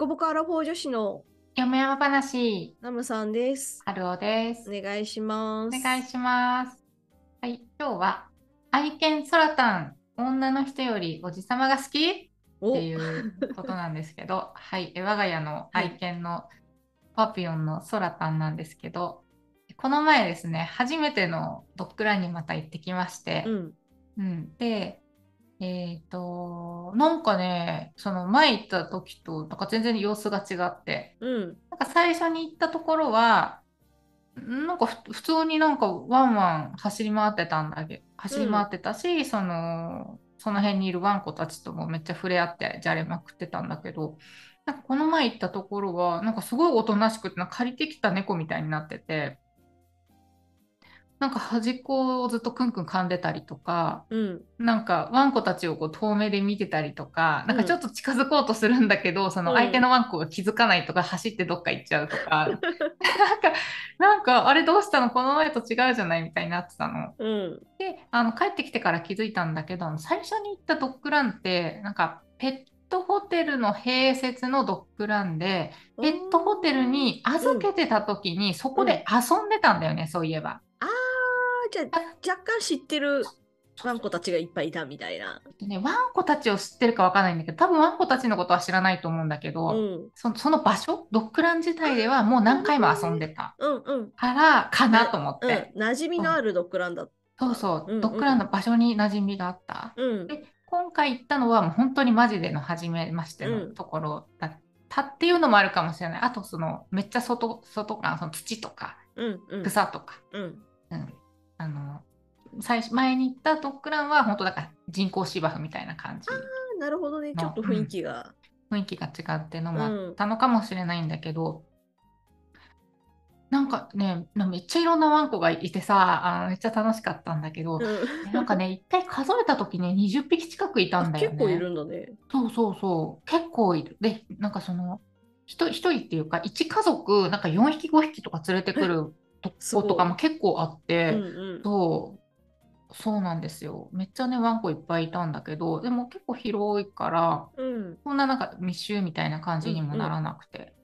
コボコアラフォー女子の嫁山話、ナムさんです。春尾です。お願いします。お願いします。はい、今日は愛犬ソラタン、女の人よりおじさまが好き？っおていうことなんですけど、はい、え我が家の愛犬のパピヨンのソラタンなんですけど、この前ですね、初めてのドッグランにまた行ってきまして、うん。うん、で、えっ、と、なんかね、その前行った時と、なんか全然様子が違って、うん。なんか最初に行ったところは、なんかふ普通になんかワンワン走り回ってたんだけど、走り回ってたし、その、その辺にいるワンコたちともめっちゃ触れ合ってじゃれまくってたんだけど、なんかこの前行ったところは、なんかすごいおとなしくて、借りてきた猫みたいになってて、なんか端っこをずっとクンクン噛んでたりとか、うん。なんかワンコたちをこう遠目で見てたりとか、なんかちょっと近づこうとするんだけど、その相手のワンコが気づかないとか、走ってどっか行っちゃうとか、なんか、なんかあれどうしたのこの前と違うじゃないみたいになってたの。うん。で、あの帰ってきてから気づいたんだけど、最初に行ったドッグランって、なんかペットホテルの併設のドッグランで、ペットホテルに預けてた時にそこで遊んでたんだよね、そういえば。じゃあ若干知ってるワンコたちがいっぱいいたみたいな。でね、ワンコたちを知ってるかわかんないんだけど、多分ワンコたちのことは知らないと思うんだけど、うん。そその場所、ドッグラン自体ではもう何回も遊んでたうんうん。からかなと思っうんて。。馴染みのあるドッグランだ。そうそう、うんうんドッグランの場所に馴染みがあった。うん。で、今回行ったのはもう本当にマジでの初めましてうんのところだったっていうのもあるかもしれない。あとそのめっちゃ外、外かその土とかうんうん。草とか、うん。うん、あの、最初前に行ったドッグランは本当だから人工芝生みたいな感じ。なるほどね。ちょっと雰囲気が。雰囲気が違ってのもあったのかもしれないんだけど、なんかね、なめっちゃいろんなワンコがいてさ、あのめっちゃ楽しかったんだけど、うん。なんかね、一回数えた時ね、20匹近くいたんだよね。結構いるんだね。そうそうそう、結構いる。で、なんかその、一人一人っていうか、一家族、なんか4匹、5匹とか連れてくるとことかも結構あっうて、んうん。そう、そうなんですよ。めっちゃね、ワンコいっぱいいたんだけど、でも結構広いから、うん。そんななんか密集みたいな感じにもならなくて。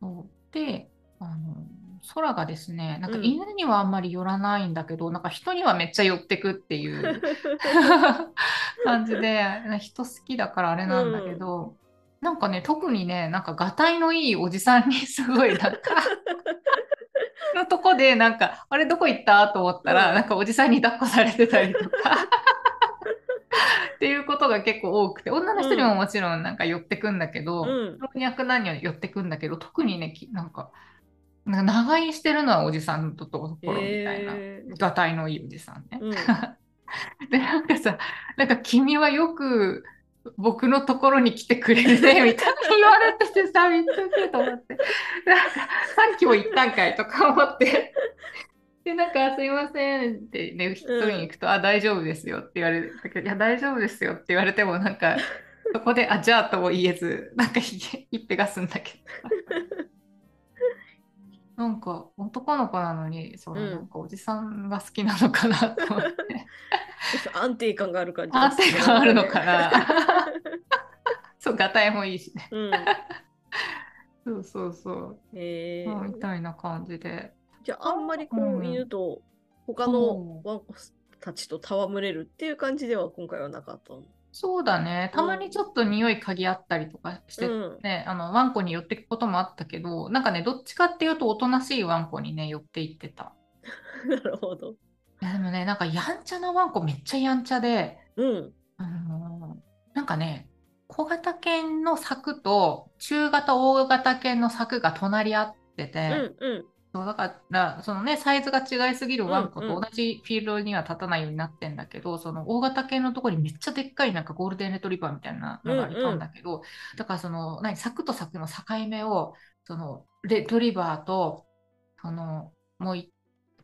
そうで、あの、空がですね、なんかうん犬にはあんまり寄らないんだけど、なんか人にはめっちゃ寄ってくっていう 感じで、人好きだからあれなんだけど、なんかね、特にね、なんかがたいのいいおじさんにすごいなんか、のとこでなんか、あれどこ行った？と思ったら、うんなんかおじさんに抱っこされてたりとか。っていうことが結構多くて女の人にももちろんなんか寄ってくんだけど、うん。老若男女寄ってくんだけど特にねきなんかなんか長居してるのはおじさんのところみたいな、へーがたいのいいおじさんね。うん。でなんかさなんか君はよく僕のところに来てくれるねみたいな言われててさめっちゃウケると思って なんかさっきも言ったんかいとか思って。で、なんか、すいませんってね、一人に行くと、あ、大丈夫ですよって言われる。だけど、いや、大丈夫ですよって言われても、なんか、そこで、あ、じゃあとも言えず、なんかひげ、ひっぺがすんだけど。なんか、男の子なのに、その、うんなんか、おじさんが好きなのかなと思って。安定感がある感じが安定感あるのかな。な。そう、がたいもいいしね。うん。そうそうそう。えまあみー、たいな感じで。じゃああんまりこう、うん犬と他のワンコたちと戯れるっていう感じでは今回はなかったの。そうだね。たまにちょっと匂い嗅ぎ合ったりとかしてうん。ね、あのワンコに寄っていくこともあったけど、なんかね、どっちかっていうとおとなしいワンコにね、寄っていってた。なるほど。でもね、なんかやんちゃなワンコめっちゃやんちゃで、うん。あのーなんかね、小型犬の柵と中型大型犬の柵が隣り合ってうて、んうん。そうだから、そのね、サイズが違いすぎるワンコうんうんと同じフィールドには立たないようになってんだけど、その大型犬のところにめっちゃでっかいなんかゴールデンレトリバーみたいなのがいたんだけど、だからその、何、柵と柵の境目を、そのレトリバーと、その、もうい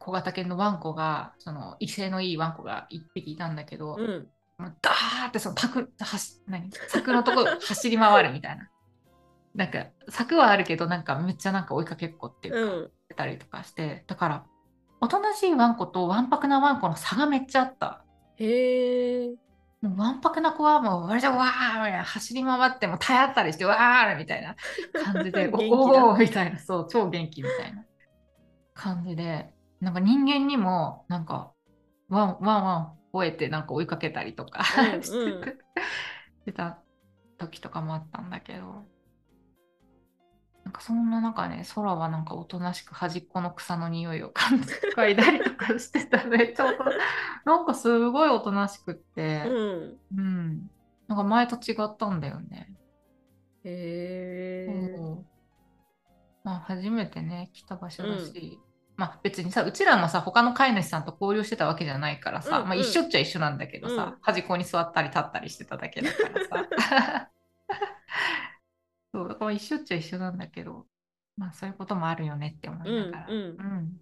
小型犬のワンコが、その威勢のいいワンコが一匹いたんだけど、うん。ダーってそのパク何？柵のとこ 走り回るみたいな。なんか柵はあるけどなんかめっちゃなんか追いかけっこっていうか、うん。たりとかしてだからおとなしいワンコとわんぱくなワンコの差がめっちゃあった。へえ。わんぱくな子はもう、わーわー走り回っても体当たりしてわーみたいな感じで、おおーみたいな、そう、超元気みたいな感じで、なんか人間にも、なんか、ワンワンワン吠えてなんか追いかけたりとか してた時とかもあったんだけど、なんかそんな中ね、空はなんかおとなしく端っこの草の匂いを感じ嗅いだりとかしてたね。ちょうど、なんかすごいおとなしくって、うん。うん。なんか前と違ったんだよね。へえ。そうまあ初めてね、来た場所だし、まあ別にさ、うちらもさ、他の飼い主さんと交流してたわけじゃないからさ、うんうんまあ一緒っちゃ一緒なんだけどさ、うん端っこに座ったり立ったりしてただけだからさ。そう、だから一緒っちゃ一緒なんだけど、まあそういうこともあるよねって思いながら。うんうんうん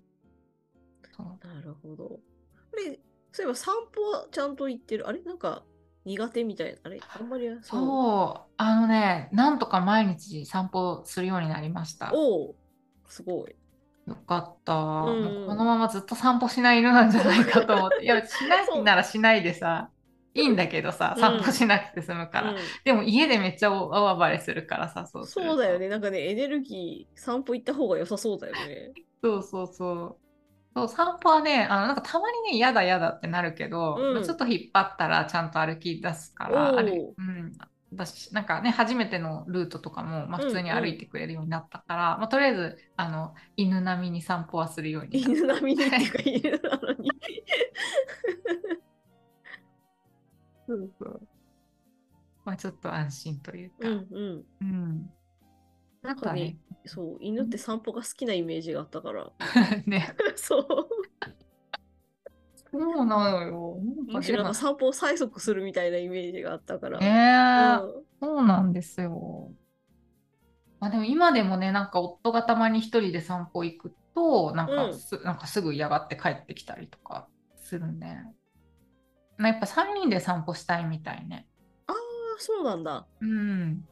そうなるほど。あれ、そういえば散歩はちゃんと行ってる？あれ？なんか苦手みたいな？あれ？あんまりそう。そう、あのね、なんとか毎日散歩するようになりました。おおすごい。よかった、うこのままずっと散歩しない犬なんじゃないかと思って。いや、しないならしないでさ、いいんだけどさ、うん散歩しなくて済むから。うんでも家でめっちゃ大暴れするからさ、そうそうだよ。ね。なんかね、エネルギー散歩行った方が良さそうだよね。そうそうそう。そう散歩はね、あのなんかたまにね、嫌だ嫌だってなるけど、うんまあちょっと引っ張ったらちゃんと歩き出すから、あれうん、私なんかね、初めてのルートとかも、まあ、うん普通に歩いてくれるようになったから、まあ、とりあえずあの犬並みに散歩はするように犬並みにっていうか犬なのに。そうそう。まあちょっと安心というか。うんうん。うん。なんかね、そう、犬って散歩が好きなイメージがあったから。ね。そう。そうなのよ。むしろなんか散歩を催促するみたいなイメージがあったから。ねえ、うんそうなんですよ。まあ、でも今でもね、なんか夫がたまに一人で散歩行くと、なんかす,、なんかすぐ嫌がって帰ってきたりとかするね。まあやっぱ3人で散歩したいみたいね。ああ、そうなんだ。うん。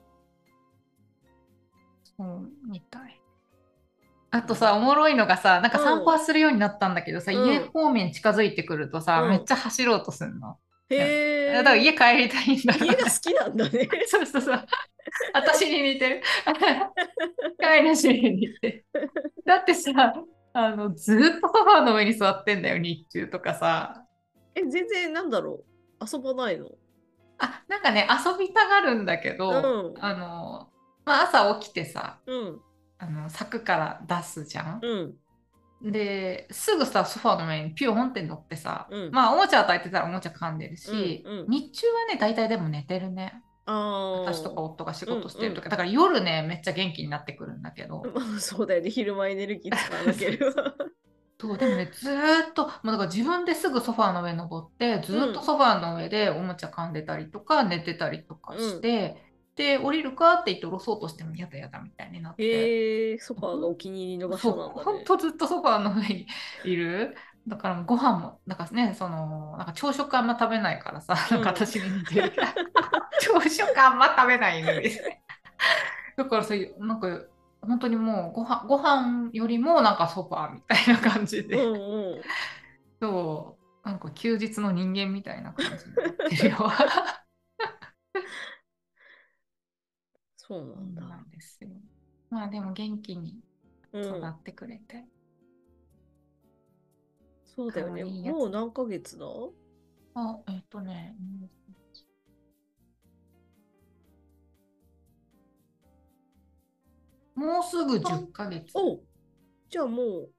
そうみたい。あとさ、おもろいのがさ、なんか散歩はするようになったんだけどさ、うん家方面近づいてくるとさ、うんめっちゃ走ろうとするの。へえ。だから家帰りたいんだ家が好きなんだね。そうそうそう。私に似てる。飼い主に似てる。だってさ、あのずっとソファーの上に座ってんだよ、日中とかさ。え、全然なんだろう？遊ばないの？あ、なんかね、遊びたがるんだけど、うんあの、まあ、朝起きてさ、うん。あの柵から出すじゃん？うん。で、すぐさ、ソファーの上にピューンって乗ってさ、うんまあ、おもちゃ与えてたらおもちゃ噛んでるし、うんうん日中はね、大体でも寝てるね。私とか夫が仕事してるとうんか、だから夜ね、めっちゃ元気になってくるんだけど、まあ、そうだよね。昼間エネルギー使わなければ。そうでもね、ずーっと、もうだから自分ですぐソファーの上登って、ずーっとソファーの上でおもちゃ噛んでたりとか、寝てたりとかして、で、降りるかって言って降ろそうとしても、やだやだみたいになって。へえ、ソファーがお気に入りの場そう、所なんだね。ほんとずっとソファーの上にいる。だからご飯も、なんかね、その、なんか朝食あんま食べないからさ、なんか私に似てる 朝食あんま食べない犬ですね。だからそういう、なんか、本当にもうご飯、ご飯よりもなんかソファーみたいな感じで、うんうん。そう、なんか休日の人間みたいな感じになってるよ。そうなそうんなだ。んですよ。まあでも元気にうん。育ってくれて。そうだよね。もう何ヶ月だ？あ、えっ、とね、もうすぐ10ヶ月。おじゃあもう、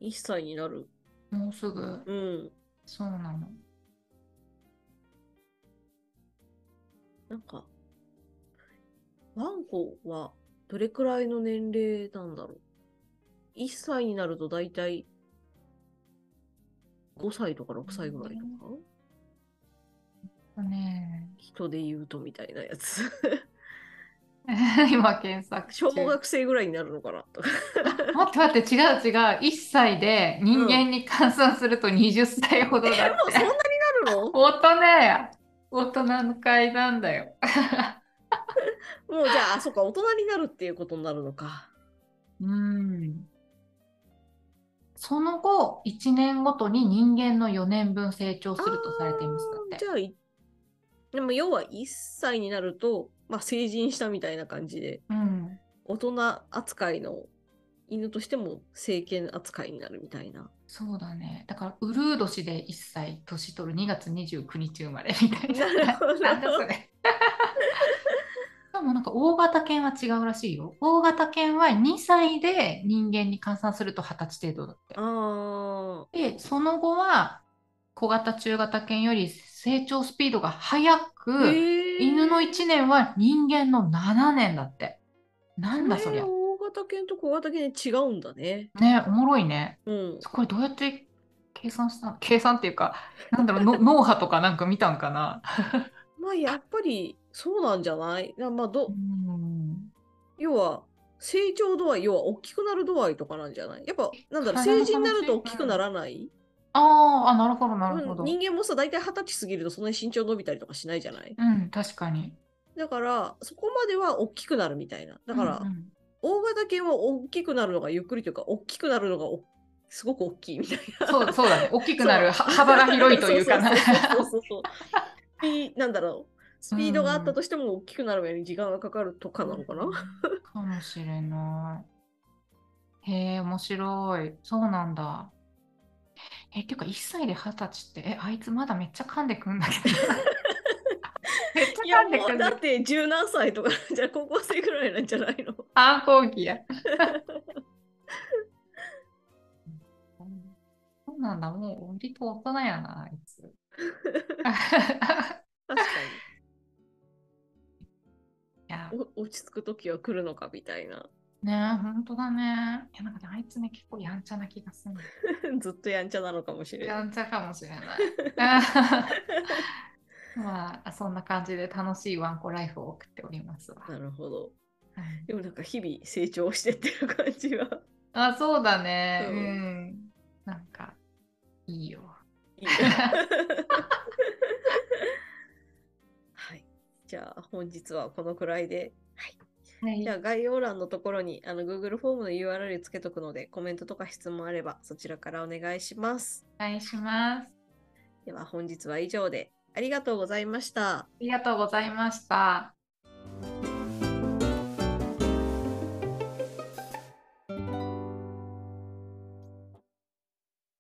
1歳になる。もうすぐ、うん。そうなの。なんか、ワンコはどれくらいの年齢なんだろう ?1 歳になると大体5歳とか6歳ぐらいとか、ね人で言うとみたいなやつ。今検索中。小学生ぐらいになるのかな？とか。待って待って、違う違う。1歳で人間に換算すると20歳ほどだえ、もうって。そんなになるの？大人や。大人の階段だよ。もうじゃあ、あ、そっか、大人になるっていうことになるのか。うん。その後、1年ごとに人間の4年分成長するとされていますだって。じゃあい、でも要は1歳になると、まあ、成人したみたいな感じで、うん。大人扱いの犬としても成犬扱いになるみたいな。そうだね。だから、ウルー年で1歳年取る2月29日生まれみたいな。なるほどなんだそれ。でもなんか大型犬は違うらしいよ。大型犬は2歳で人間に換算すると20歳程度だって。あで、その後は小型中型犬より成長スピードが速あ。く、犬の1年は人間の7年だって。なんだそりゃ。大型犬と小型犬違うんだね。ね、おもろいね。うん。これどうやって計算したの計算っていうか、なんだろう、の 脳波とかなんか見たんかな。まあやっぱりそうなんじゃない？なまあどうん要は成長度合い要は大きくなる度合いとかなんじゃない？やっぱなんだろう成人になると話大きくならない、あーあ、なるほど、なるほど。うん人間もさ大体二十歳過ぎるとそんなに身長伸びたりとかしないじゃない？うん、確かに。だからそこまでは大きくなるみたいなだから、うんうん大型犬は大きくなるのがゆっくりというか大きくなるのがおすごく大きいみたいなそうそうだね。大きくなる、は幅が広いというかな。そうそうそうそうそうなんだろうスピードがあったとしても大きくなる上に時間がかかるとかなのかな、かもしれない。へえ、面白い。そうなんだ。え、っていうか、1歳で20歳って、え、あいつまだめっちゃ噛んでくんだけど。めっいちゃ噛んでやもうくんだ。だって十何歳とか じゃあ高校生ぐらいなんじゃないの？反抗期や。そうなんだ、もう割と大人やな、あいつ。確かいや、落ち着く時は来るのかみたいなねえ、本当だね。いや、なんかね、あいつね、結構やんちゃな気がする。ずっとやんちゃなのかもしれないやんちゃかもしれない。まあ、そんな感じで楽しいワンコライフを送っておりますわ。なるほどはいでもなんか日々成長してってる感じはあ、そうだね。ううんん。なんか、いいよ。いいな はいじゃあ本日はこのくらいではいねじゃあ概要欄のところにあの Google フォームの URL つけとくのでコメントとか質問あればそちらからお願いします。お願いします。では本日は以上でありがとうございました。ありがとうございました。